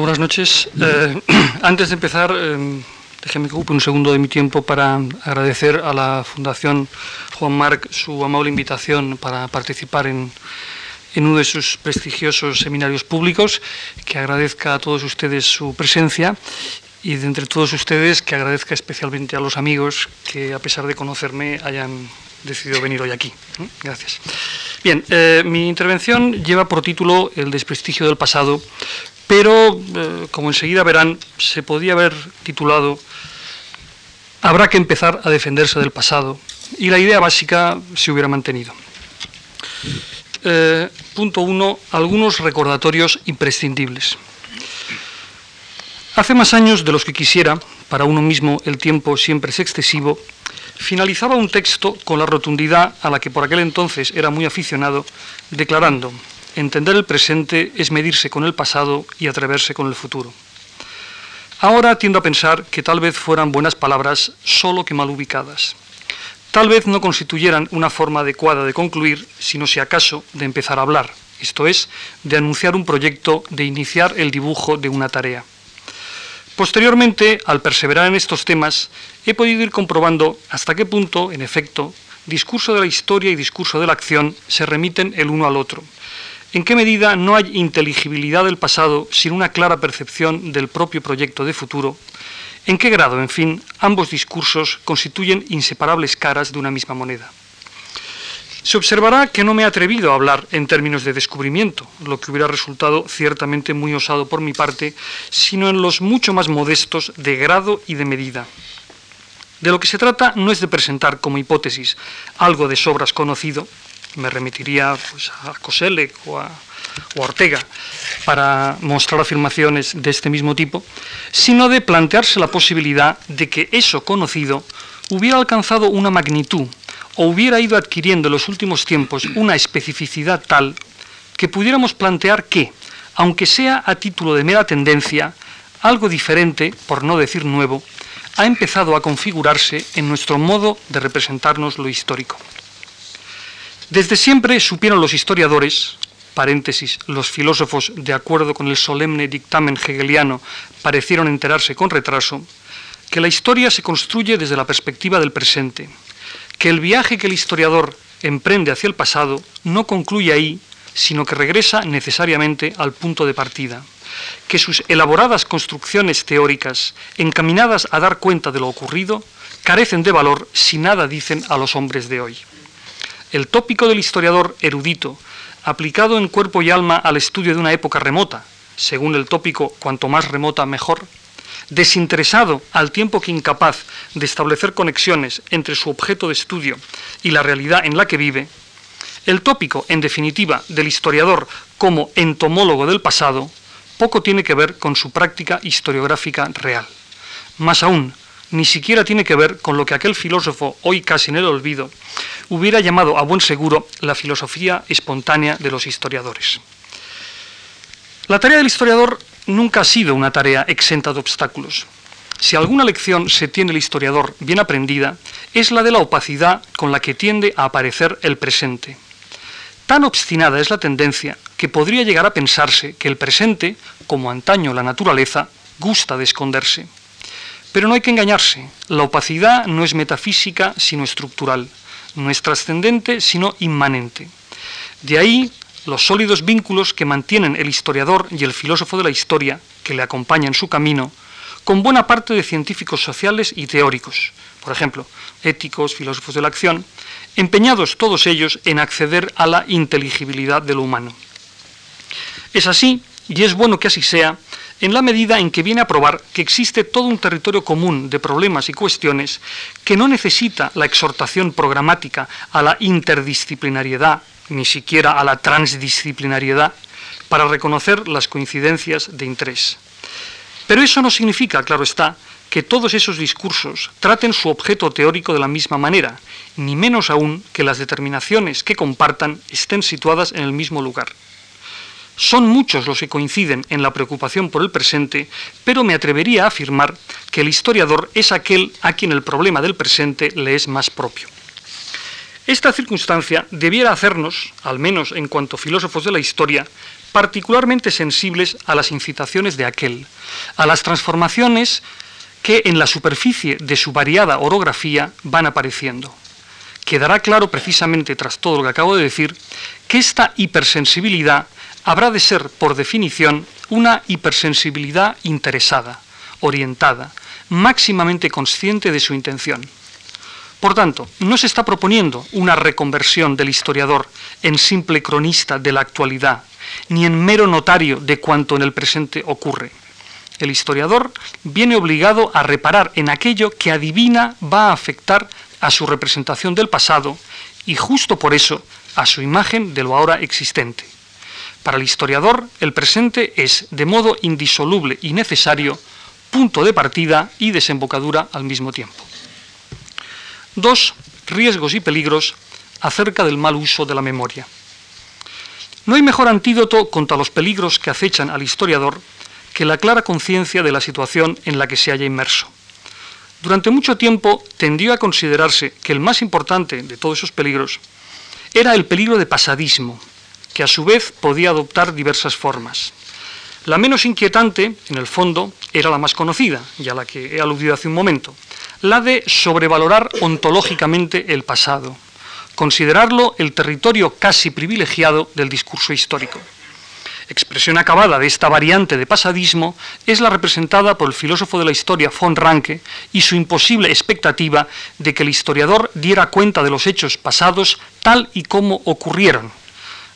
Buenas noches. Eh, antes de empezar, eh, déjeme que ocupe un segundo de mi tiempo para agradecer a la Fundación Juan Marc su amable invitación para participar en, en uno de sus prestigiosos seminarios públicos, que agradezca a todos ustedes su presencia y de entre todos ustedes que agradezca especialmente a los amigos que a pesar de conocerme hayan decidido venir hoy aquí. Gracias. Bien, eh, mi intervención lleva por título El desprestigio del pasado, pero eh, como enseguida verán, se podía haber titulado Habrá que empezar a defenderse del pasado y la idea básica se hubiera mantenido. Eh, punto uno, algunos recordatorios imprescindibles. Hace más años de los que quisiera, para uno mismo el tiempo siempre es excesivo, finalizaba un texto con la rotundidad a la que por aquel entonces era muy aficionado, declarando, entender el presente es medirse con el pasado y atreverse con el futuro. Ahora tiendo a pensar que tal vez fueran buenas palabras, solo que mal ubicadas. Tal vez no constituyeran una forma adecuada de concluir, sino si acaso de empezar a hablar, esto es, de anunciar un proyecto, de iniciar el dibujo de una tarea. Posteriormente, al perseverar en estos temas, he podido ir comprobando hasta qué punto, en efecto, discurso de la historia y discurso de la acción se remiten el uno al otro. En qué medida no hay inteligibilidad del pasado sin una clara percepción del propio proyecto de futuro. En qué grado, en fin, ambos discursos constituyen inseparables caras de una misma moneda. Se observará que no me he atrevido a hablar en términos de descubrimiento, lo que hubiera resultado ciertamente muy osado por mi parte, sino en los mucho más modestos de grado y de medida. De lo que se trata no es de presentar como hipótesis algo de sobras conocido, me remitiría pues, a Coselle o a, o a Ortega para mostrar afirmaciones de este mismo tipo, sino de plantearse la posibilidad de que eso conocido hubiera alcanzado una magnitud o hubiera ido adquiriendo en los últimos tiempos una especificidad tal que pudiéramos plantear que, aunque sea a título de mera tendencia, algo diferente, por no decir nuevo, ha empezado a configurarse en nuestro modo de representarnos lo histórico. Desde siempre supieron los historiadores, paréntesis, los filósofos, de acuerdo con el solemne dictamen hegeliano, parecieron enterarse con retraso, que la historia se construye desde la perspectiva del presente, que el viaje que el historiador emprende hacia el pasado no concluye ahí, sino que regresa necesariamente al punto de partida, que sus elaboradas construcciones teóricas, encaminadas a dar cuenta de lo ocurrido, carecen de valor si nada dicen a los hombres de hoy. El tópico del historiador erudito, aplicado en cuerpo y alma al estudio de una época remota, según el tópico cuanto más remota mejor, desinteresado al tiempo que incapaz de establecer conexiones entre su objeto de estudio y la realidad en la que vive, el tópico, en definitiva, del historiador como entomólogo del pasado, poco tiene que ver con su práctica historiográfica real. Más aún, ni siquiera tiene que ver con lo que aquel filósofo, hoy casi en el olvido, hubiera llamado a buen seguro la filosofía espontánea de los historiadores. La tarea del historiador nunca ha sido una tarea exenta de obstáculos. Si alguna lección se tiene el historiador bien aprendida, es la de la opacidad con la que tiende a aparecer el presente. Tan obstinada es la tendencia que podría llegar a pensarse que el presente, como antaño la naturaleza, gusta de esconderse. Pero no hay que engañarse, la opacidad no es metafísica sino estructural, no es trascendente sino inmanente. De ahí los sólidos vínculos que mantienen el historiador y el filósofo de la historia, que le acompaña en su camino, con buena parte de científicos sociales y teóricos, por ejemplo, éticos, filósofos de la acción, empeñados todos ellos en acceder a la inteligibilidad de lo humano. Es así, y es bueno que así sea, en la medida en que viene a probar que existe todo un territorio común de problemas y cuestiones que no necesita la exhortación programática a la interdisciplinariedad ni siquiera a la transdisciplinariedad, para reconocer las coincidencias de interés. Pero eso no significa, claro está, que todos esos discursos traten su objeto teórico de la misma manera, ni menos aún que las determinaciones que compartan estén situadas en el mismo lugar. Son muchos los que coinciden en la preocupación por el presente, pero me atrevería a afirmar que el historiador es aquel a quien el problema del presente le es más propio. Esta circunstancia debiera hacernos, al menos en cuanto filósofos de la historia, particularmente sensibles a las incitaciones de aquel, a las transformaciones que en la superficie de su variada orografía van apareciendo. Quedará claro precisamente tras todo lo que acabo de decir que esta hipersensibilidad habrá de ser, por definición, una hipersensibilidad interesada, orientada, máximamente consciente de su intención. Por tanto, no se está proponiendo una reconversión del historiador en simple cronista de la actualidad, ni en mero notario de cuanto en el presente ocurre. El historiador viene obligado a reparar en aquello que adivina va a afectar a su representación del pasado y justo por eso a su imagen de lo ahora existente. Para el historiador, el presente es, de modo indisoluble y necesario, punto de partida y desembocadura al mismo tiempo. Dos, riesgos y peligros acerca del mal uso de la memoria. No hay mejor antídoto contra los peligros que acechan al historiador que la clara conciencia de la situación en la que se haya inmerso. Durante mucho tiempo tendió a considerarse que el más importante de todos esos peligros era el peligro de pasadismo, que a su vez podía adoptar diversas formas. La menos inquietante, en el fondo, era la más conocida, y a la que he aludido hace un momento, la de sobrevalorar ontológicamente el pasado, considerarlo el territorio casi privilegiado del discurso histórico. Expresión acabada de esta variante de pasadismo es la representada por el filósofo de la historia von Ranke y su imposible expectativa de que el historiador diera cuenta de los hechos pasados tal y como ocurrieron.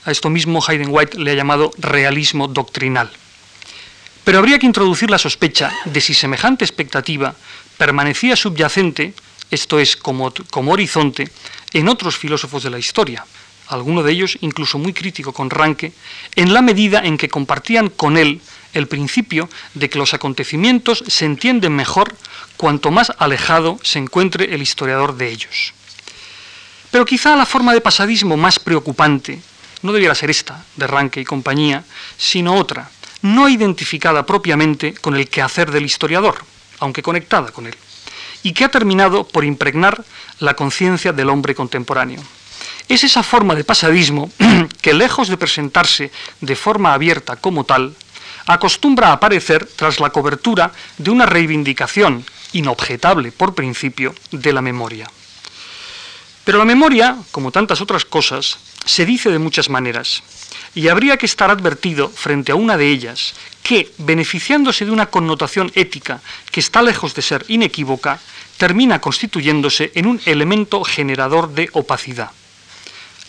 A esto mismo Hayden White le ha llamado realismo doctrinal. Pero habría que introducir la sospecha de si semejante expectativa permanecía subyacente, esto es, como, como horizonte, en otros filósofos de la historia, alguno de ellos incluso muy crítico con Ranke, en la medida en que compartían con él el principio de que los acontecimientos se entienden mejor cuanto más alejado se encuentre el historiador de ellos. Pero quizá la forma de pasadismo más preocupante no debiera ser esta, de Ranke y compañía, sino otra, no identificada propiamente con el quehacer del historiador, aunque conectada con él, y que ha terminado por impregnar la conciencia del hombre contemporáneo. Es esa forma de pasadismo que, lejos de presentarse de forma abierta como tal, acostumbra a aparecer tras la cobertura de una reivindicación inobjetable por principio de la memoria. Pero la memoria, como tantas otras cosas, se dice de muchas maneras, y habría que estar advertido frente a una de ellas que, beneficiándose de una connotación ética que está lejos de ser inequívoca, termina constituyéndose en un elemento generador de opacidad.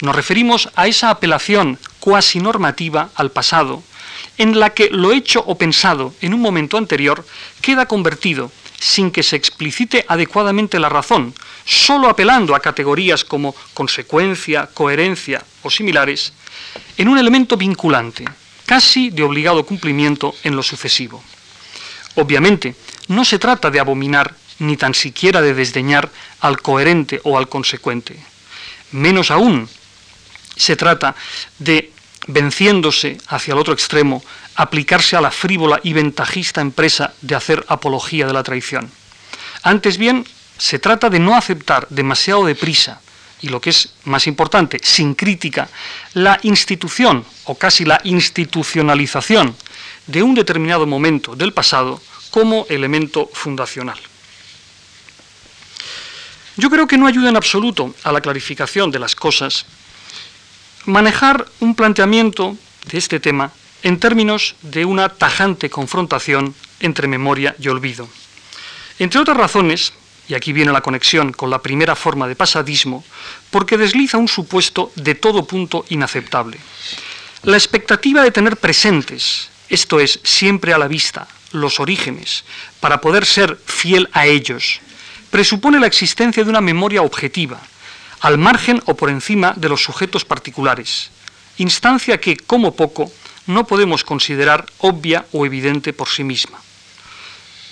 Nos referimos a esa apelación cuasi normativa al pasado, en la que lo hecho o pensado en un momento anterior queda convertido, sin que se explicite adecuadamente la razón, solo apelando a categorías como consecuencia, coherencia o similares, en un elemento vinculante, casi de obligado cumplimiento en lo sucesivo. Obviamente, no se trata de abominar ni tan siquiera de desdeñar al coherente o al consecuente. Menos aún se trata de, venciéndose hacia el otro extremo, aplicarse a la frívola y ventajista empresa de hacer apología de la traición. Antes bien, se trata de no aceptar demasiado deprisa, y lo que es más importante, sin crítica, la institución o casi la institucionalización de un determinado momento del pasado como elemento fundacional. Yo creo que no ayuda en absoluto a la clarificación de las cosas manejar un planteamiento de este tema en términos de una tajante confrontación entre memoria y olvido. Entre otras razones, y aquí viene la conexión con la primera forma de pasadismo, porque desliza un supuesto de todo punto inaceptable. La expectativa de tener presentes, esto es, siempre a la vista, los orígenes, para poder ser fiel a ellos, presupone la existencia de una memoria objetiva, al margen o por encima de los sujetos particulares, instancia que, como poco, no podemos considerar obvia o evidente por sí misma.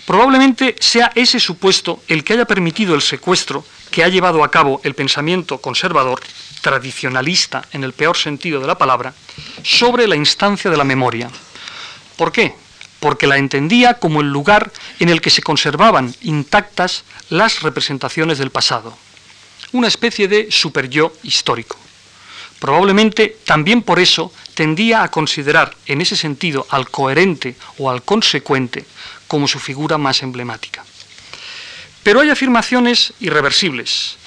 Probablemente sea ese supuesto el que haya permitido el secuestro que ha llevado a cabo el pensamiento conservador, tradicionalista en el peor sentido de la palabra, sobre la instancia de la memoria. ¿Por qué? Porque la entendía como el lugar en el que se conservaban intactas las representaciones del pasado una especie de superyo histórico. Probablemente también por eso tendía a considerar en ese sentido al coherente o al consecuente como su figura más emblemática. Pero hay afirmaciones irreversibles,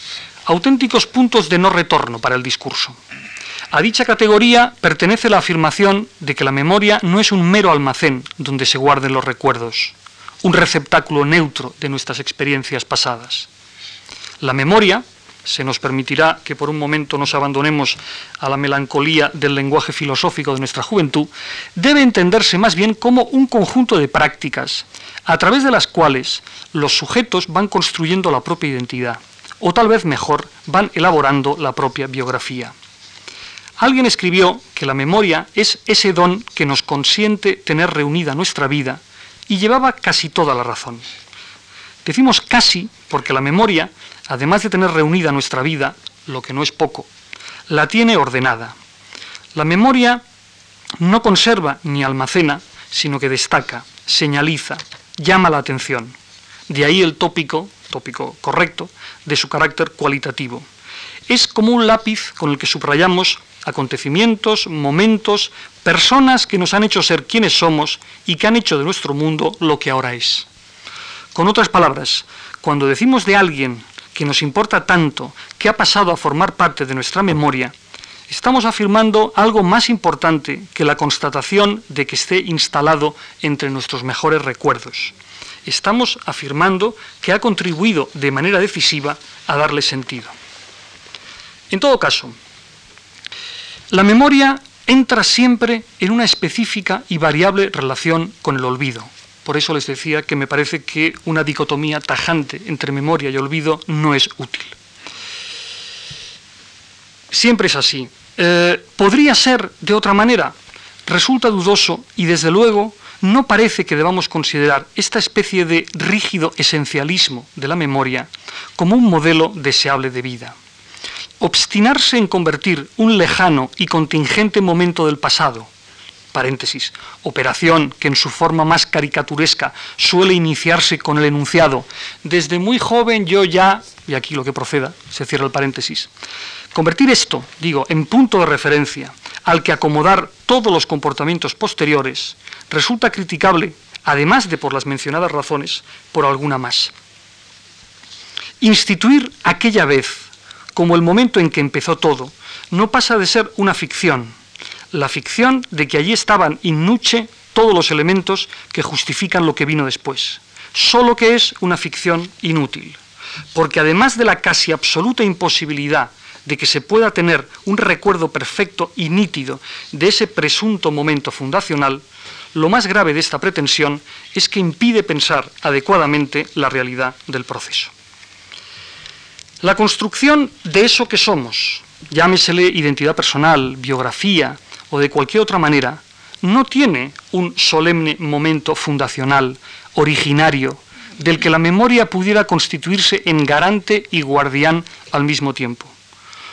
auténticos puntos de no retorno para el discurso. A dicha categoría pertenece la afirmación de que la memoria no es un mero almacén donde se guarden los recuerdos, un receptáculo neutro de nuestras experiencias pasadas. La memoria, se nos permitirá que por un momento nos abandonemos a la melancolía del lenguaje filosófico de nuestra juventud, debe entenderse más bien como un conjunto de prácticas a través de las cuales los sujetos van construyendo la propia identidad, o tal vez mejor, van elaborando la propia biografía. Alguien escribió que la memoria es ese don que nos consiente tener reunida nuestra vida y llevaba casi toda la razón. Decimos casi porque la memoria además de tener reunida nuestra vida, lo que no es poco, la tiene ordenada. La memoria no conserva ni almacena, sino que destaca, señaliza, llama la atención. De ahí el tópico, tópico correcto, de su carácter cualitativo. Es como un lápiz con el que subrayamos acontecimientos, momentos, personas que nos han hecho ser quienes somos y que han hecho de nuestro mundo lo que ahora es. Con otras palabras, cuando decimos de alguien que nos importa tanto, que ha pasado a formar parte de nuestra memoria, estamos afirmando algo más importante que la constatación de que esté instalado entre nuestros mejores recuerdos. Estamos afirmando que ha contribuido de manera decisiva a darle sentido. En todo caso, la memoria entra siempre en una específica y variable relación con el olvido. Por eso les decía que me parece que una dicotomía tajante entre memoria y olvido no es útil. Siempre es así. Eh, ¿Podría ser de otra manera? Resulta dudoso y desde luego no parece que debamos considerar esta especie de rígido esencialismo de la memoria como un modelo deseable de vida. Obstinarse en convertir un lejano y contingente momento del pasado paréntesis, operación que en su forma más caricaturesca suele iniciarse con el enunciado, desde muy joven yo ya, y aquí lo que proceda, se cierra el paréntesis. Convertir esto, digo, en punto de referencia al que acomodar todos los comportamientos posteriores, resulta criticable, además de por las mencionadas razones, por alguna más. Instituir aquella vez como el momento en que empezó todo, no pasa de ser una ficción, la ficción de que allí estaban in nuce todos los elementos que justifican lo que vino después, solo que es una ficción inútil, porque además de la casi absoluta imposibilidad de que se pueda tener un recuerdo perfecto y nítido de ese presunto momento fundacional, lo más grave de esta pretensión es que impide pensar adecuadamente la realidad del proceso. La construcción de eso que somos, llámesele identidad personal, biografía, o de cualquier otra manera, no tiene un solemne momento fundacional, originario, del que la memoria pudiera constituirse en garante y guardián al mismo tiempo.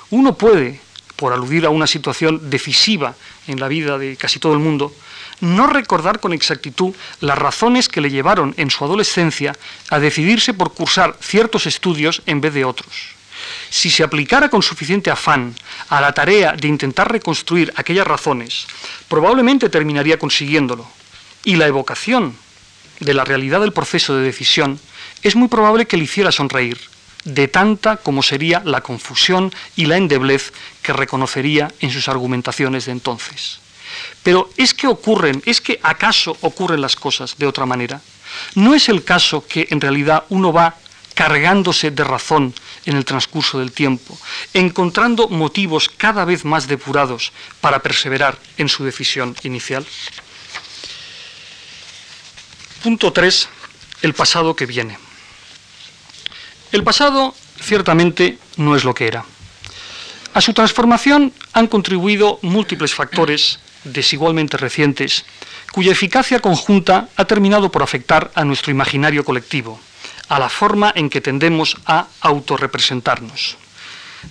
Uno puede, por aludir a una situación decisiva en la vida de casi todo el mundo, no recordar con exactitud las razones que le llevaron en su adolescencia a decidirse por cursar ciertos estudios en vez de otros si se aplicara con suficiente afán a la tarea de intentar reconstruir aquellas razones, probablemente terminaría consiguiéndolo. Y la evocación de la realidad del proceso de decisión es muy probable que le hiciera sonreír, de tanta como sería la confusión y la endeblez que reconocería en sus argumentaciones de entonces. Pero es que ocurren, es que acaso ocurren las cosas de otra manera. No es el caso que en realidad uno va cargándose de razón en el transcurso del tiempo, encontrando motivos cada vez más depurados para perseverar en su decisión inicial. Punto 3. El pasado que viene. El pasado ciertamente no es lo que era. A su transformación han contribuido múltiples factores desigualmente recientes, cuya eficacia conjunta ha terminado por afectar a nuestro imaginario colectivo a la forma en que tendemos a autorrepresentarnos.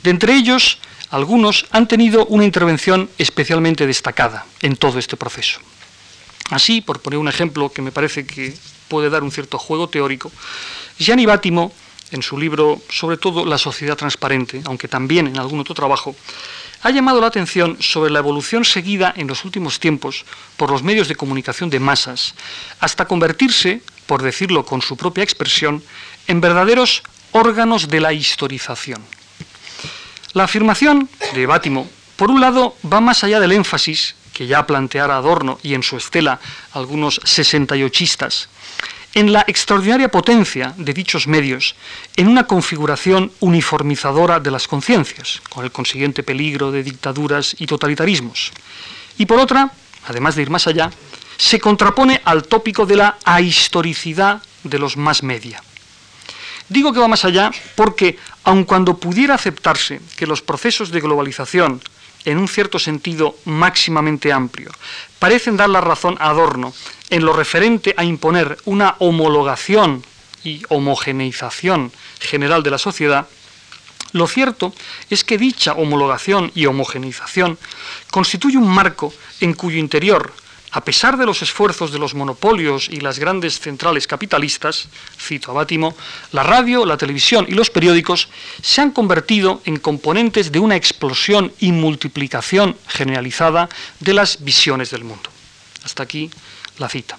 De entre ellos, algunos han tenido una intervención especialmente destacada en todo este proceso. Así, por poner un ejemplo que me parece que puede dar un cierto juego teórico, Gianni Bátimo en su libro, sobre todo La sociedad transparente, aunque también en algún otro trabajo, ha llamado la atención sobre la evolución seguida en los últimos tiempos por los medios de comunicación de masas, hasta convertirse, por decirlo con su propia expresión, en verdaderos órganos de la historización. La afirmación de Bátimo, por un lado, va más allá del énfasis que ya planteara Adorno y en su estela algunos sesentayochistas, en la extraordinaria potencia de dichos medios en una configuración uniformizadora de las conciencias, con el consiguiente peligro de dictaduras y totalitarismos. Y por otra, además de ir más allá, se contrapone al tópico de la ahistoricidad de los más media. Digo que va más allá porque, aun cuando pudiera aceptarse que los procesos de globalización en un cierto sentido máximamente amplio, parecen dar la razón a Adorno en lo referente a imponer una homologación y homogeneización general de la sociedad, lo cierto es que dicha homologación y homogeneización constituye un marco en cuyo interior a pesar de los esfuerzos de los monopolios y las grandes centrales capitalistas, cito a Bátimo, la radio, la televisión y los periódicos se han convertido en componentes de una explosión y multiplicación generalizada de las visiones del mundo. Hasta aquí la cita.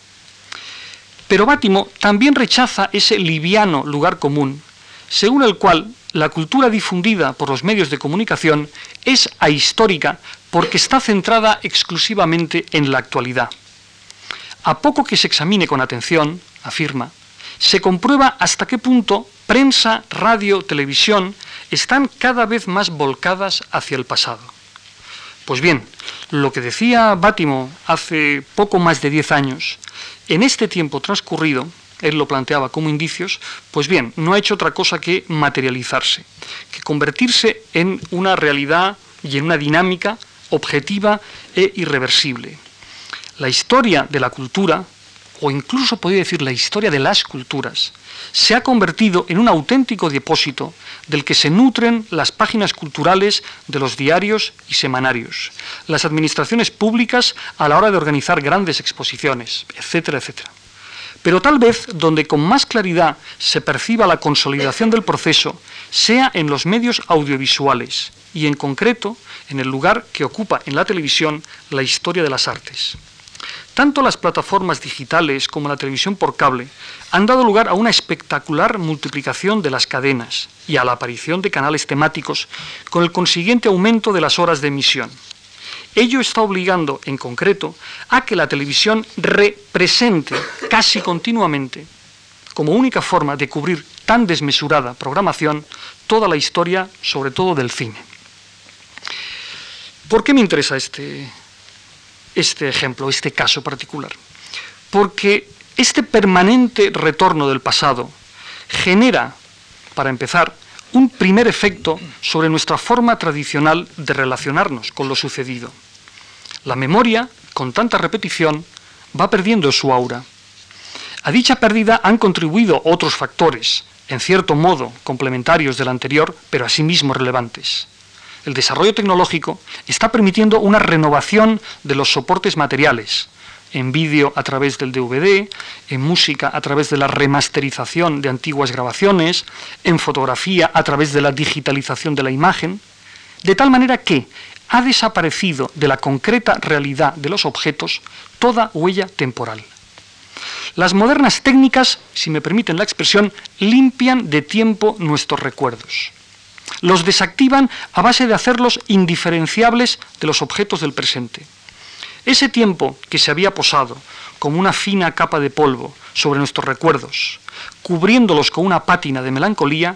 Pero Bátimo también rechaza ese liviano lugar común, según el cual la cultura difundida por los medios de comunicación es ahistórica porque está centrada exclusivamente en la actualidad. A poco que se examine con atención, afirma, se comprueba hasta qué punto prensa, radio, televisión están cada vez más volcadas hacia el pasado. Pues bien, lo que decía Bátimo hace poco más de diez años, en este tiempo transcurrido, él lo planteaba como indicios, pues bien, no ha hecho otra cosa que materializarse, que convertirse en una realidad y en una dinámica objetiva e irreversible. La historia de la cultura, o incluso podría decir la historia de las culturas, se ha convertido en un auténtico depósito del que se nutren las páginas culturales de los diarios y semanarios, las administraciones públicas a la hora de organizar grandes exposiciones, etcétera, etcétera. Pero tal vez donde con más claridad se perciba la consolidación del proceso sea en los medios audiovisuales y en concreto en el lugar que ocupa en la televisión la historia de las artes. Tanto las plataformas digitales como la televisión por cable han dado lugar a una espectacular multiplicación de las cadenas y a la aparición de canales temáticos con el consiguiente aumento de las horas de emisión. Ello está obligando, en concreto, a que la televisión represente casi continuamente, como única forma de cubrir tan desmesurada programación, toda la historia, sobre todo del cine. ¿Por qué me interesa este, este ejemplo, este caso particular? Porque este permanente retorno del pasado genera, para empezar, un primer efecto sobre nuestra forma tradicional de relacionarnos con lo sucedido. La memoria, con tanta repetición, va perdiendo su aura. A dicha pérdida han contribuido otros factores, en cierto modo complementarios del anterior, pero asimismo relevantes el desarrollo tecnológico está permitiendo una renovación de los soportes materiales, en vídeo a través del DVD, en música a través de la remasterización de antiguas grabaciones, en fotografía a través de la digitalización de la imagen, de tal manera que ha desaparecido de la concreta realidad de los objetos toda huella temporal. Las modernas técnicas, si me permiten la expresión, limpian de tiempo nuestros recuerdos los desactivan a base de hacerlos indiferenciables de los objetos del presente. Ese tiempo que se había posado como una fina capa de polvo sobre nuestros recuerdos, cubriéndolos con una pátina de melancolía,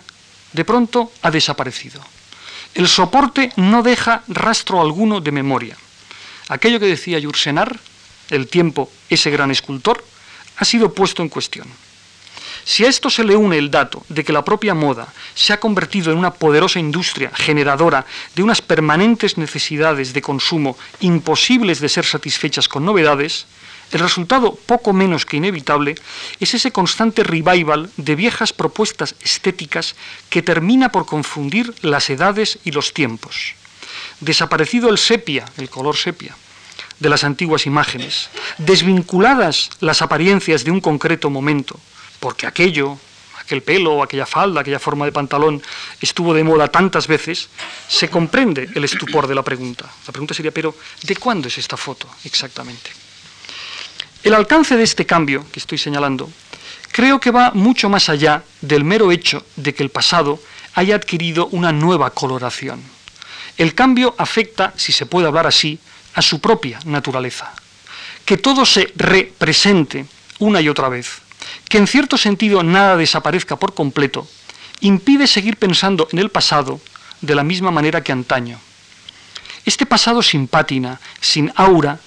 de pronto ha desaparecido. El soporte no deja rastro alguno de memoria. Aquello que decía Yursenar, el tiempo, ese gran escultor, ha sido puesto en cuestión. Si a esto se le une el dato de que la propia moda se ha convertido en una poderosa industria generadora de unas permanentes necesidades de consumo imposibles de ser satisfechas con novedades, el resultado poco menos que inevitable es ese constante revival de viejas propuestas estéticas que termina por confundir las edades y los tiempos. Desaparecido el sepia, el color sepia, de las antiguas imágenes, desvinculadas las apariencias de un concreto momento, porque aquello, aquel pelo, aquella falda, aquella forma de pantalón estuvo de moda tantas veces, se comprende el estupor de la pregunta. La pregunta sería, pero ¿de cuándo es esta foto exactamente? El alcance de este cambio que estoy señalando creo que va mucho más allá del mero hecho de que el pasado haya adquirido una nueva coloración. El cambio afecta, si se puede hablar así, a su propia naturaleza. Que todo se represente una y otra vez, que en cierto sentido nada desaparezca por completo, impide seguir pensando en el pasado de la misma manera que antaño. Este pasado sin pátina, sin aura,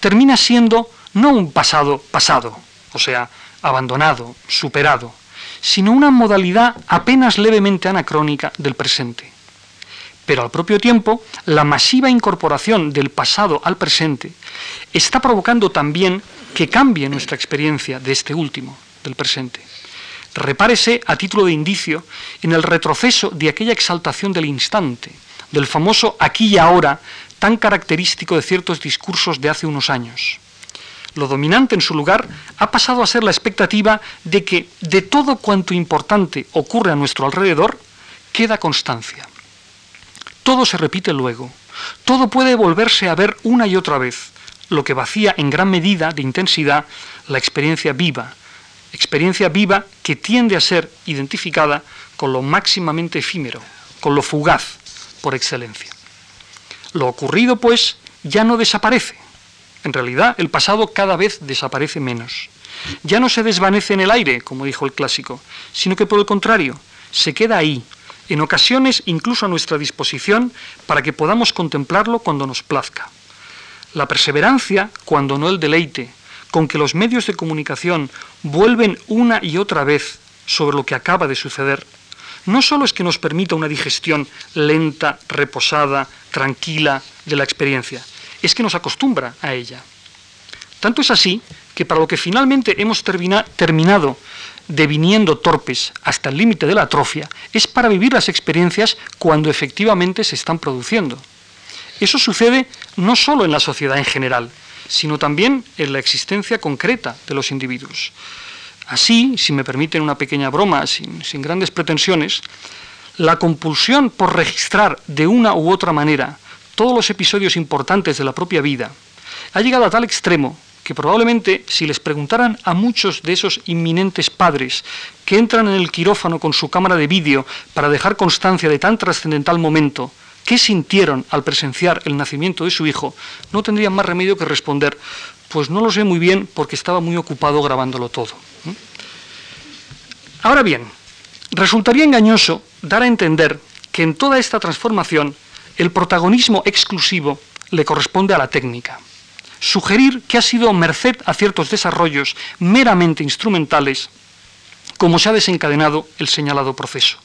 termina siendo no un pasado pasado, o sea, abandonado, superado, sino una modalidad apenas levemente anacrónica del presente. Pero al propio tiempo, la masiva incorporación del pasado al presente está provocando también que cambie nuestra experiencia de este último, del presente. Repárese a título de indicio en el retroceso de aquella exaltación del instante, del famoso aquí y ahora tan característico de ciertos discursos de hace unos años. Lo dominante en su lugar ha pasado a ser la expectativa de que de todo cuanto importante ocurre a nuestro alrededor, queda constancia. Todo se repite luego, todo puede volverse a ver una y otra vez, lo que vacía en gran medida de intensidad la experiencia viva, experiencia viva que tiende a ser identificada con lo máximamente efímero, con lo fugaz por excelencia. Lo ocurrido, pues, ya no desaparece. En realidad, el pasado cada vez desaparece menos. Ya no se desvanece en el aire, como dijo el clásico, sino que por el contrario, se queda ahí, en ocasiones incluso a nuestra disposición para que podamos contemplarlo cuando nos plazca. La perseverancia, cuando no el deleite, con que los medios de comunicación vuelven una y otra vez sobre lo que acaba de suceder, no solo es que nos permita una digestión lenta, reposada, tranquila de la experiencia, es que nos acostumbra a ella. Tanto es así que para lo que finalmente hemos terminado deviniendo torpes hasta el límite de la atrofia, es para vivir las experiencias cuando efectivamente se están produciendo. Eso sucede no solo en la sociedad en general, sino también en la existencia concreta de los individuos. Así, si me permiten una pequeña broma, sin, sin grandes pretensiones, la compulsión por registrar de una u otra manera todos los episodios importantes de la propia vida ha llegado a tal extremo que probablemente si les preguntaran a muchos de esos inminentes padres que entran en el quirófano con su cámara de vídeo para dejar constancia de tan trascendental momento, qué sintieron al presenciar el nacimiento de su hijo, no tendrían más remedio que responder, pues no lo sé muy bien porque estaba muy ocupado grabándolo todo. Ahora bien, resultaría engañoso dar a entender que en toda esta transformación el protagonismo exclusivo le corresponde a la técnica sugerir que ha sido merced a ciertos desarrollos meramente instrumentales como se ha desencadenado el señalado proceso.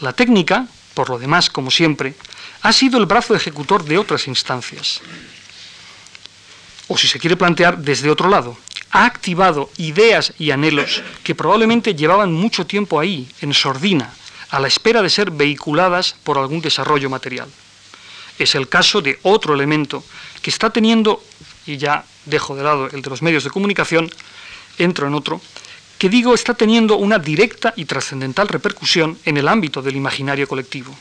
La técnica, por lo demás, como siempre, ha sido el brazo ejecutor de otras instancias. O si se quiere plantear desde otro lado, ha activado ideas y anhelos que probablemente llevaban mucho tiempo ahí, en sordina, a la espera de ser vehiculadas por algún desarrollo material. Es el caso de otro elemento que está teniendo y ya dejo de lado el de los medios de comunicación, entro en otro, que digo está teniendo una directa y trascendental repercusión en el ámbito del imaginario colectivo.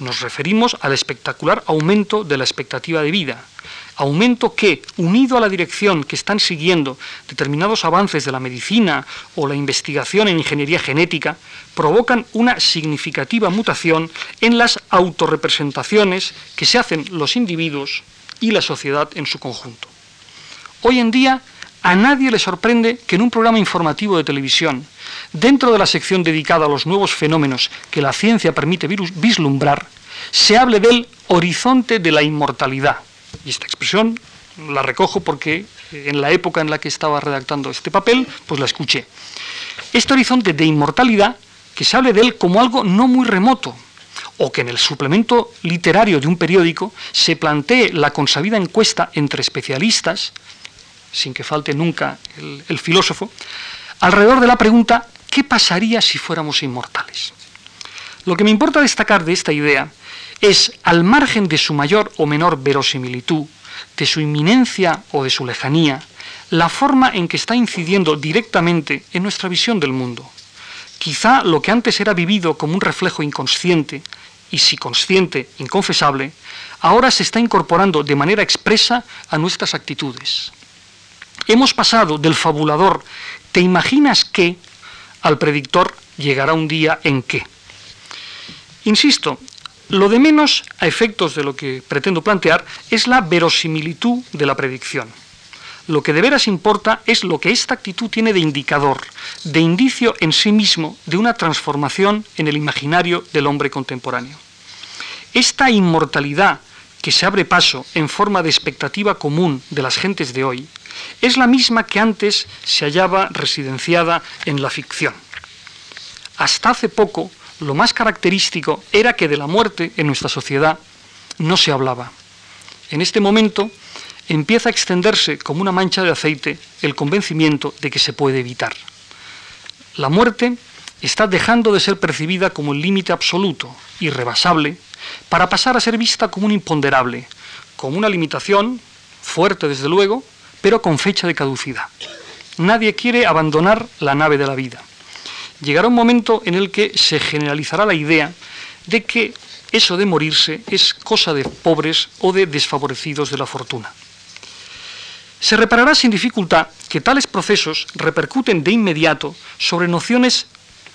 Nos referimos al espectacular aumento de la expectativa de vida, aumento que, unido a la dirección que están siguiendo determinados avances de la medicina o la investigación en ingeniería genética, provocan una significativa mutación en las autorrepresentaciones que se hacen los individuos y la sociedad en su conjunto. Hoy en día a nadie le sorprende que en un programa informativo de televisión, dentro de la sección dedicada a los nuevos fenómenos que la ciencia permite vislumbrar, se hable del horizonte de la inmortalidad. Y esta expresión la recojo porque en la época en la que estaba redactando este papel, pues la escuché. Este horizonte de inmortalidad, que se hable de él como algo no muy remoto, o que en el suplemento literario de un periódico se plantee la consabida encuesta entre especialistas, sin que falte nunca el, el filósofo, alrededor de la pregunta ¿qué pasaría si fuéramos inmortales? Lo que me importa destacar de esta idea es, al margen de su mayor o menor verosimilitud, de su inminencia o de su lejanía, la forma en que está incidiendo directamente en nuestra visión del mundo Quizá lo que antes era vivido como un reflejo inconsciente, y si consciente, inconfesable, ahora se está incorporando de manera expresa a nuestras actitudes. Hemos pasado del fabulador, ¿te imaginas que? al predictor llegará un día en que. Insisto, lo de menos a efectos de lo que pretendo plantear es la verosimilitud de la predicción. Lo que de veras importa es lo que esta actitud tiene de indicador, de indicio en sí mismo de una transformación en el imaginario del hombre contemporáneo. Esta inmortalidad que se abre paso en forma de expectativa común de las gentes de hoy es la misma que antes se hallaba residenciada en la ficción. Hasta hace poco, lo más característico era que de la muerte en nuestra sociedad no se hablaba. En este momento empieza a extenderse como una mancha de aceite el convencimiento de que se puede evitar. La muerte está dejando de ser percibida como el límite absoluto, irrebasable, para pasar a ser vista como un imponderable, como una limitación, fuerte desde luego, pero con fecha de caducidad. Nadie quiere abandonar la nave de la vida. Llegará un momento en el que se generalizará la idea de que eso de morirse es cosa de pobres o de desfavorecidos de la fortuna. Se reparará sin dificultad que tales procesos repercuten de inmediato sobre nociones,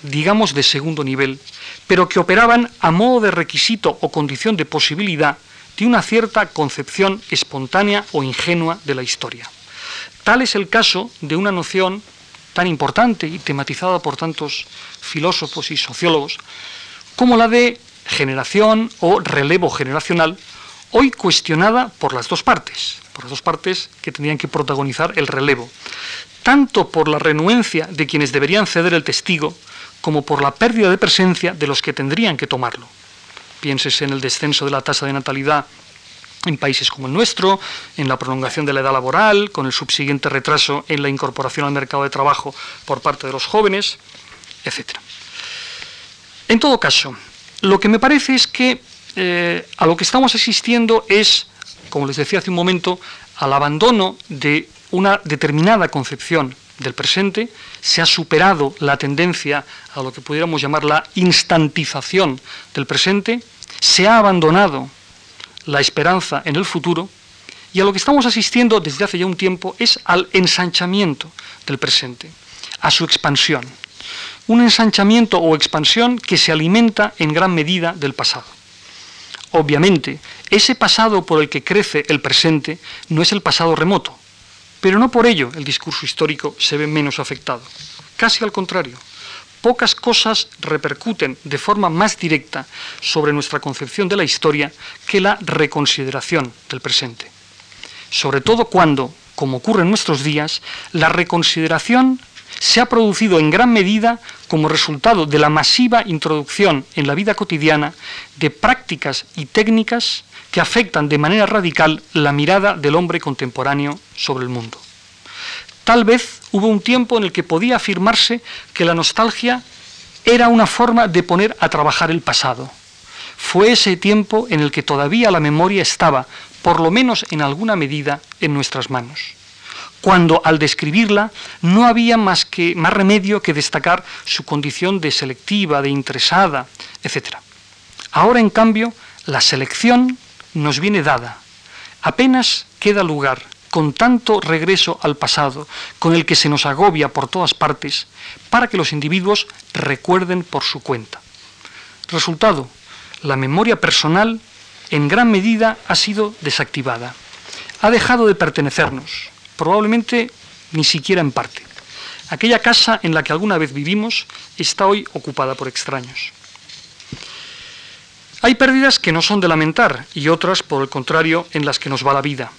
digamos, de segundo nivel, pero que operaban a modo de requisito o condición de posibilidad de una cierta concepción espontánea o ingenua de la historia. Tal es el caso de una noción tan importante y tematizada por tantos filósofos y sociólogos como la de generación o relevo generacional, hoy cuestionada por las dos partes, por las dos partes que tendrían que protagonizar el relevo, tanto por la renuencia de quienes deberían ceder el testigo, como por la pérdida de presencia de los que tendrían que tomarlo. Piénsese en el descenso de la tasa de natalidad en países como el nuestro, en la prolongación de la edad laboral, con el subsiguiente retraso en la incorporación al mercado de trabajo por parte de los jóvenes, etc. En todo caso, lo que me parece es que eh, a lo que estamos asistiendo es, como les decía hace un momento, al abandono de una determinada concepción del presente, se ha superado la tendencia a lo que pudiéramos llamar la instantización del presente, se ha abandonado la esperanza en el futuro, y a lo que estamos asistiendo desde hace ya un tiempo es al ensanchamiento del presente, a su expansión. Un ensanchamiento o expansión que se alimenta en gran medida del pasado. Obviamente, ese pasado por el que crece el presente no es el pasado remoto, pero no por ello el discurso histórico se ve menos afectado. Casi al contrario pocas cosas repercuten de forma más directa sobre nuestra concepción de la historia que la reconsideración del presente. Sobre todo cuando, como ocurre en nuestros días, la reconsideración se ha producido en gran medida como resultado de la masiva introducción en la vida cotidiana de prácticas y técnicas que afectan de manera radical la mirada del hombre contemporáneo sobre el mundo. Tal vez hubo un tiempo en el que podía afirmarse que la nostalgia era una forma de poner a trabajar el pasado. Fue ese tiempo en el que todavía la memoria estaba, por lo menos en alguna medida, en nuestras manos. Cuando al describirla no había más, que, más remedio que destacar su condición de selectiva, de interesada, etc. Ahora, en cambio, la selección nos viene dada. Apenas queda lugar con tanto regreso al pasado, con el que se nos agobia por todas partes, para que los individuos recuerden por su cuenta. Resultado, la memoria personal en gran medida ha sido desactivada. Ha dejado de pertenecernos, probablemente ni siquiera en parte. Aquella casa en la que alguna vez vivimos está hoy ocupada por extraños. Hay pérdidas que no son de lamentar y otras, por el contrario, en las que nos va la vida.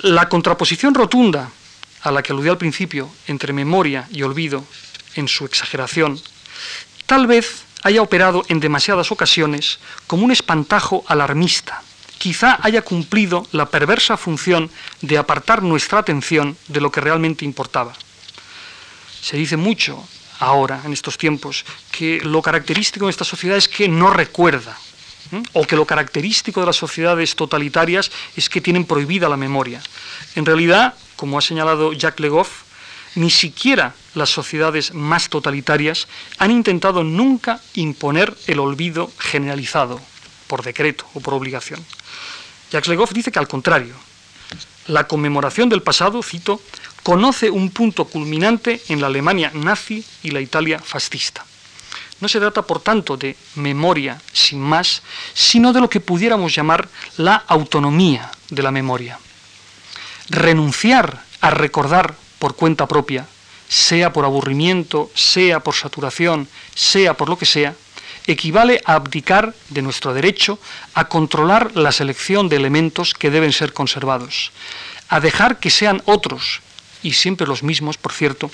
La contraposición rotunda a la que aludí al principio entre memoria y olvido en su exageración, tal vez haya operado en demasiadas ocasiones como un espantajo alarmista. Quizá haya cumplido la perversa función de apartar nuestra atención de lo que realmente importaba. Se dice mucho ahora, en estos tiempos, que lo característico de esta sociedad es que no recuerda, o que lo característico de las sociedades totalitarias es que tienen prohibida la memoria. En realidad, como ha señalado Jacques Legoff, ni siquiera las sociedades más totalitarias han intentado nunca imponer el olvido generalizado, por decreto o por obligación. Jacques Legoff dice que al contrario, la conmemoración del pasado, cito, conoce un punto culminante en la Alemania nazi y la Italia fascista. No se trata, por tanto, de memoria sin más, sino de lo que pudiéramos llamar la autonomía de la memoria. Renunciar a recordar por cuenta propia, sea por aburrimiento, sea por saturación, sea por lo que sea, equivale a abdicar de nuestro derecho a controlar la selección de elementos que deben ser conservados, a dejar que sean otros, y siempre los mismos, por cierto,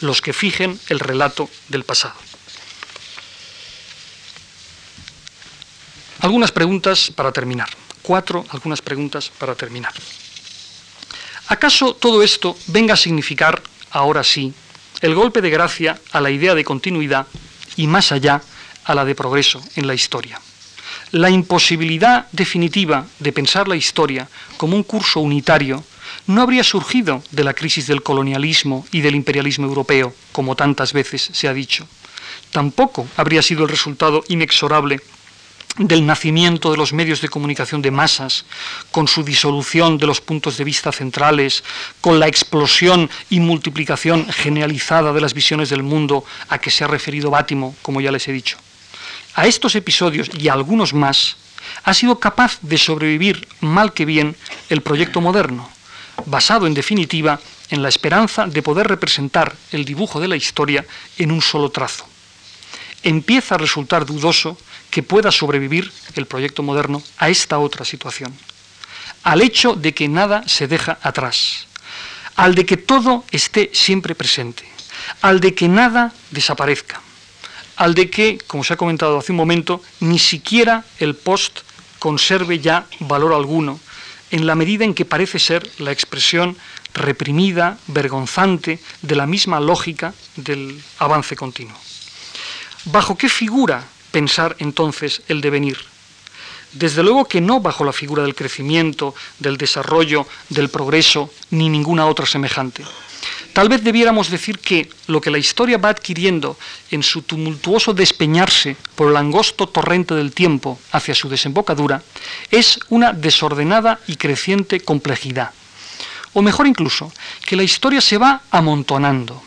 los que fijen el relato del pasado. Algunas preguntas para terminar. Cuatro, algunas preguntas para terminar. ¿Acaso todo esto venga a significar, ahora sí, el golpe de gracia a la idea de continuidad y más allá a la de progreso en la historia? La imposibilidad definitiva de pensar la historia como un curso unitario no habría surgido de la crisis del colonialismo y del imperialismo europeo, como tantas veces se ha dicho. Tampoco habría sido el resultado inexorable del nacimiento de los medios de comunicación de masas, con su disolución de los puntos de vista centrales, con la explosión y multiplicación generalizada de las visiones del mundo a que se ha referido Bátimo, como ya les he dicho. A estos episodios y a algunos más ha sido capaz de sobrevivir mal que bien el proyecto moderno, basado en definitiva en la esperanza de poder representar el dibujo de la historia en un solo trazo. Empieza a resultar dudoso que pueda sobrevivir el proyecto moderno a esta otra situación, al hecho de que nada se deja atrás, al de que todo esté siempre presente, al de que nada desaparezca, al de que, como se ha comentado hace un momento, ni siquiera el post conserve ya valor alguno, en la medida en que parece ser la expresión reprimida, vergonzante, de la misma lógica del avance continuo. ¿Bajo qué figura pensar entonces el devenir? Desde luego que no bajo la figura del crecimiento, del desarrollo, del progreso, ni ninguna otra semejante. Tal vez debiéramos decir que lo que la historia va adquiriendo en su tumultuoso despeñarse por el angosto torrente del tiempo hacia su desembocadura es una desordenada y creciente complejidad. O mejor incluso, que la historia se va amontonando,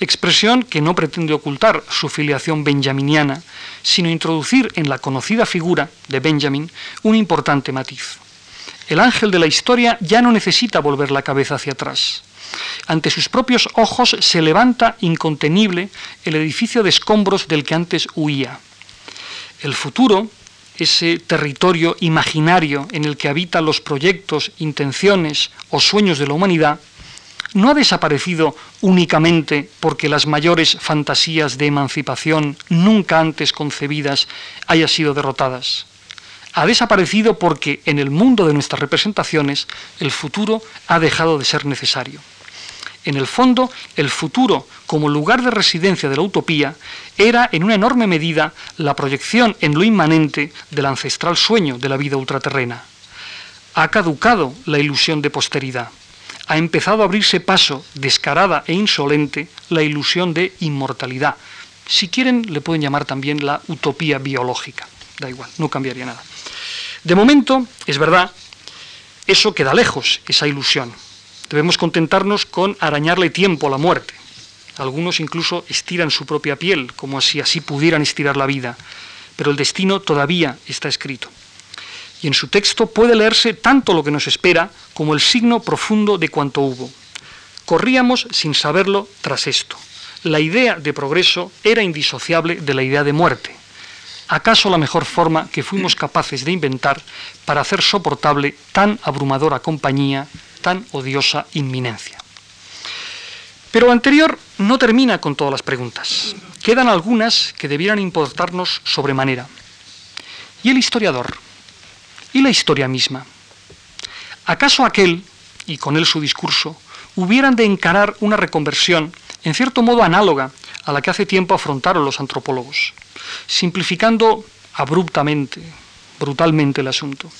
expresión que no pretende ocultar su filiación benjaminiana, sino introducir en la conocida figura de Benjamin un importante matiz. El ángel de la historia ya no necesita volver la cabeza hacia atrás. Ante sus propios ojos se levanta incontenible el edificio de escombros del que antes huía. El futuro, ese territorio imaginario en el que habitan los proyectos, intenciones o sueños de la humanidad, no ha desaparecido únicamente porque las mayores fantasías de emancipación nunca antes concebidas hayan sido derrotadas. Ha desaparecido porque en el mundo de nuestras representaciones el futuro ha dejado de ser necesario. En el fondo, el futuro como lugar de residencia de la utopía era en una enorme medida la proyección en lo inmanente del ancestral sueño de la vida ultraterrena. Ha caducado la ilusión de posteridad. Ha empezado a abrirse paso, descarada e insolente, la ilusión de inmortalidad. Si quieren, le pueden llamar también la utopía biológica. Da igual, no cambiaría nada. De momento, es verdad, eso queda lejos, esa ilusión. Debemos contentarnos con arañarle tiempo a la muerte. Algunos incluso estiran su propia piel, como si así pudieran estirar la vida, pero el destino todavía está escrito. Y en su texto puede leerse tanto lo que nos espera como el signo profundo de cuanto hubo. Corríamos sin saberlo tras esto. La idea de progreso era indisociable de la idea de muerte. ¿Acaso la mejor forma que fuimos capaces de inventar para hacer soportable tan abrumadora compañía tan odiosa inminencia. Pero lo anterior no termina con todas las preguntas. Quedan algunas que debieran importarnos sobremanera. ¿Y el historiador? ¿Y la historia misma? ¿Acaso aquel, y con él su discurso, hubieran de encarar una reconversión en cierto modo análoga a la que hace tiempo afrontaron los antropólogos, simplificando abruptamente, brutalmente el asunto?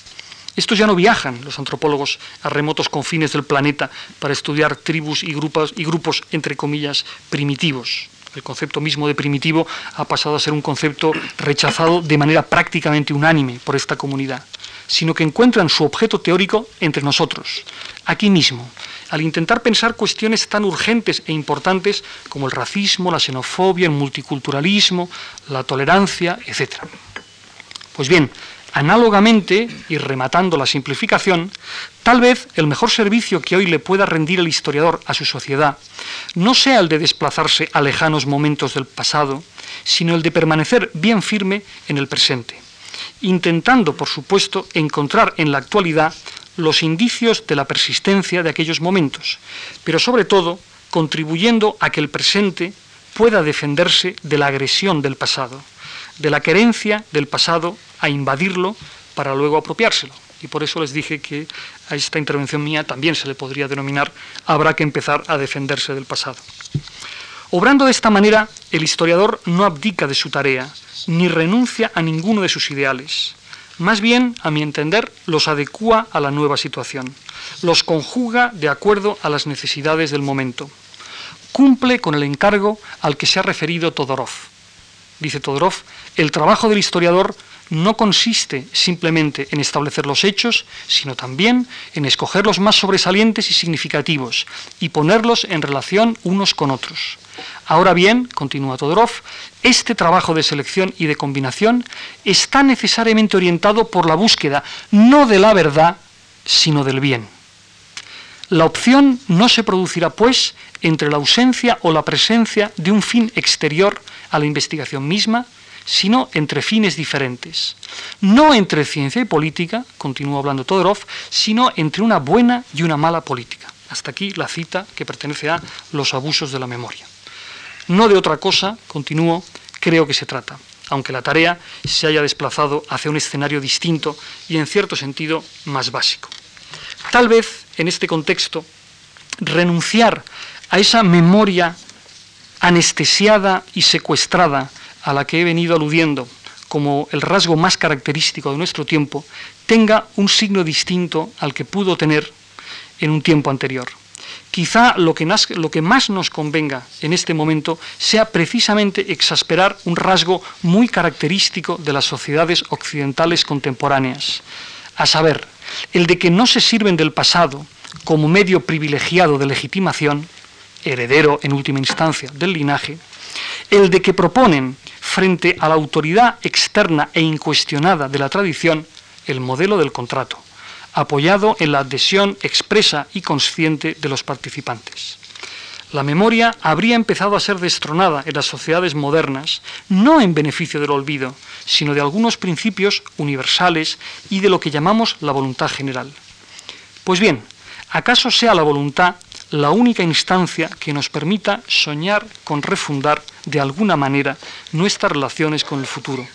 Estos ya no viajan, los antropólogos, a remotos confines del planeta para estudiar tribus y grupos, entre comillas, primitivos. El concepto mismo de primitivo ha pasado a ser un concepto rechazado de manera prácticamente unánime por esta comunidad, sino que encuentran su objeto teórico entre nosotros, aquí mismo, al intentar pensar cuestiones tan urgentes e importantes como el racismo, la xenofobia, el multiculturalismo, la tolerancia, etc. Pues bien, Análogamente, y rematando la simplificación, tal vez el mejor servicio que hoy le pueda rendir el historiador a su sociedad no sea el de desplazarse a lejanos momentos del pasado, sino el de permanecer bien firme en el presente, intentando, por supuesto, encontrar en la actualidad los indicios de la persistencia de aquellos momentos, pero sobre todo contribuyendo a que el presente pueda defenderse de la agresión del pasado, de la querencia del pasado a invadirlo para luego apropiárselo. Y por eso les dije que a esta intervención mía también se le podría denominar habrá que empezar a defenderse del pasado. Obrando de esta manera, el historiador no abdica de su tarea, ni renuncia a ninguno de sus ideales. Más bien, a mi entender, los adecúa a la nueva situación, los conjuga de acuerdo a las necesidades del momento. Cumple con el encargo al que se ha referido Todorov. Dice Todorov, el trabajo del historiador no consiste simplemente en establecer los hechos, sino también en escoger los más sobresalientes y significativos y ponerlos en relación unos con otros. Ahora bien, continúa Todorov, este trabajo de selección y de combinación está necesariamente orientado por la búsqueda no de la verdad, sino del bien. La opción no se producirá, pues, entre la ausencia o la presencia de un fin exterior a la investigación misma, sino entre fines diferentes. No entre ciencia y política, continúa hablando Todorov, sino entre una buena y una mala política. Hasta aquí la cita que pertenece a los abusos de la memoria. No de otra cosa, continúo, creo que se trata, aunque la tarea se haya desplazado hacia un escenario distinto y en cierto sentido más básico. Tal vez en este contexto renunciar a esa memoria anestesiada y secuestrada a la que he venido aludiendo como el rasgo más característico de nuestro tiempo, tenga un signo distinto al que pudo tener en un tiempo anterior. Quizá lo que, lo que, más nos convenga en este momento sea precisamente exasperar un rasgo muy característico de las sociedades occidentales contemporáneas, a saber, el de que no se sirven del pasado como medio privilegiado de legitimación, heredero en última instancia del linaje, el de que proponen frente a la autoridad externa e incuestionada de la tradición el modelo del contrato, apoyado en la adhesión expresa y consciente de los participantes. La memoria habría empezado a ser destronada en las sociedades modernas, no en beneficio del olvido, sino de algunos principios universales y de lo que llamamos la voluntad general. Pues bien, ¿acaso sea la voluntad la única instancia que nos permita soñar con refundar de alguna manera nuestras relaciones con el futuro.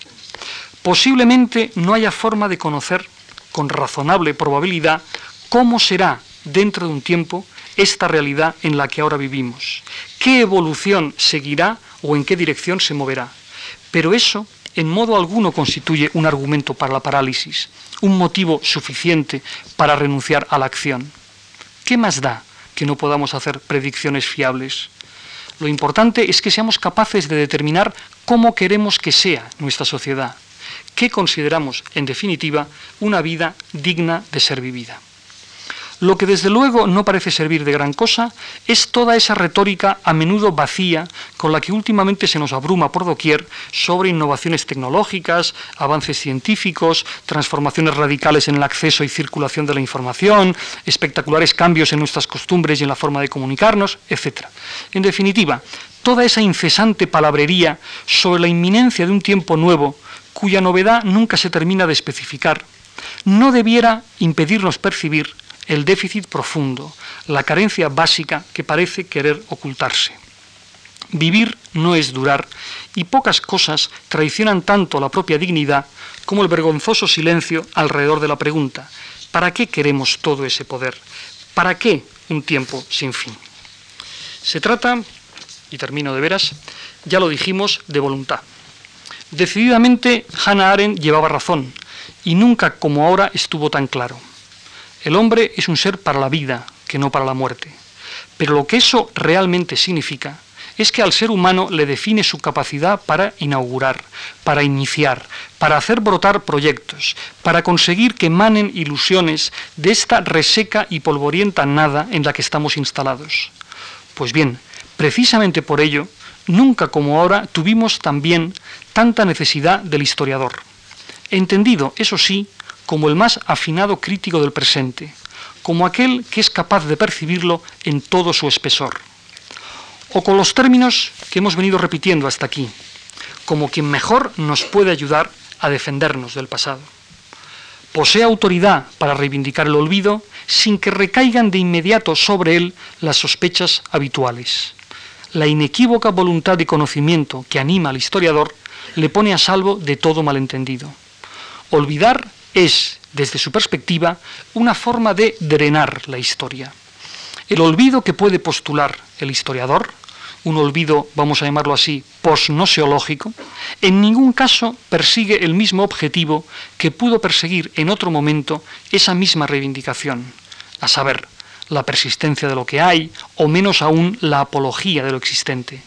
Posiblemente no haya forma de conocer con razonable probabilidad cómo será dentro de un tiempo esta realidad en la que ahora vivimos, qué evolución seguirá o en qué dirección se moverá. Pero eso en modo alguno constituye un argumento para la parálisis, un motivo suficiente para renunciar a la acción. ¿Qué más da que no podamos hacer predicciones fiables? Lo importante es que seamos capaces de determinar cómo queremos que sea nuestra sociedad, qué consideramos, en definitiva, una vida digna de ser vivida. Lo que desde luego no parece servir de gran cosa es toda esa retórica a menudo vacía con la que últimamente se nos abruma por doquier sobre innovaciones tecnológicas, avances científicos, transformaciones radicales en el acceso y circulación de la información, espectaculares cambios en nuestras costumbres y en la forma de comunicarnos, etc. En definitiva, toda esa incesante palabrería sobre la inminencia de un tiempo nuevo, cuya novedad nunca se termina de especificar, no debiera impedirnos percibir el déficit profundo, la carencia básica que parece querer ocultarse. Vivir no es durar y pocas cosas traicionan tanto la propia dignidad como el vergonzoso silencio alrededor de la pregunta, ¿para qué queremos todo ese poder? ¿Para qué un tiempo sin fin? Se trata, y termino de veras, ya lo dijimos, de voluntad. Decididamente Hannah Arendt llevaba razón y nunca como ahora estuvo tan claro. El hombre es un ser para la vida, que no para la muerte. Pero lo que eso realmente significa es que al ser humano le define su capacidad para inaugurar, para iniciar, para hacer brotar proyectos, para conseguir que emanen ilusiones de esta reseca y polvorienta nada en la que estamos instalados. Pues bien, precisamente por ello, nunca como ahora tuvimos también tanta necesidad del historiador. Entendido, eso sí, como el más afinado crítico del presente, como aquel que es capaz de percibirlo en todo su espesor o con los términos que hemos venido repitiendo hasta aquí, como quien mejor nos puede ayudar a defendernos del pasado. Posee autoridad para reivindicar el olvido sin que recaigan de inmediato sobre él las sospechas habituales. La inequívoca voluntad de conocimiento que anima al historiador le pone a salvo de todo malentendido. Olvidar es, desde su perspectiva, una forma de drenar la historia. El olvido que puede postular el historiador un olvido, vamos a llamarlo así, posnoseológico, en ningún caso persigue el mismo objetivo que pudo perseguir en otro momento esa misma reivindicación, a saber, la persistencia de lo que hay, o menos aún la apología de lo existente.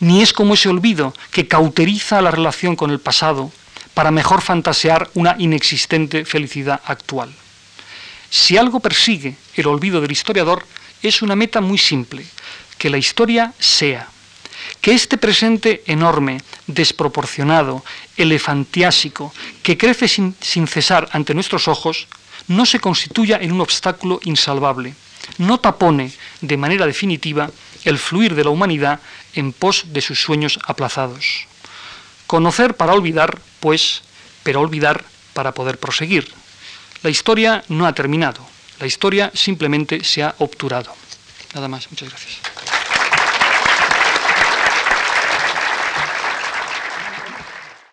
Ni es como ese olvido que cauteriza la relación con el pasado para mejor fantasear una inexistente felicidad actual. Si algo persigue el olvido del historiador, es una meta muy simple, que la historia sea, que este presente enorme, desproporcionado, elefantiásico, que crece sin, sin, cesar ante nuestros ojos, no se constituya en un obstáculo insalvable, no tapone de manera definitiva el fluir de la humanidad en pos de sus sueños aplazados. Conocer para olvidar, pues, pero olvidar para poder proseguir. La historia no ha terminado, la historia simplemente se ha obturado. Nada más, muchas gracias.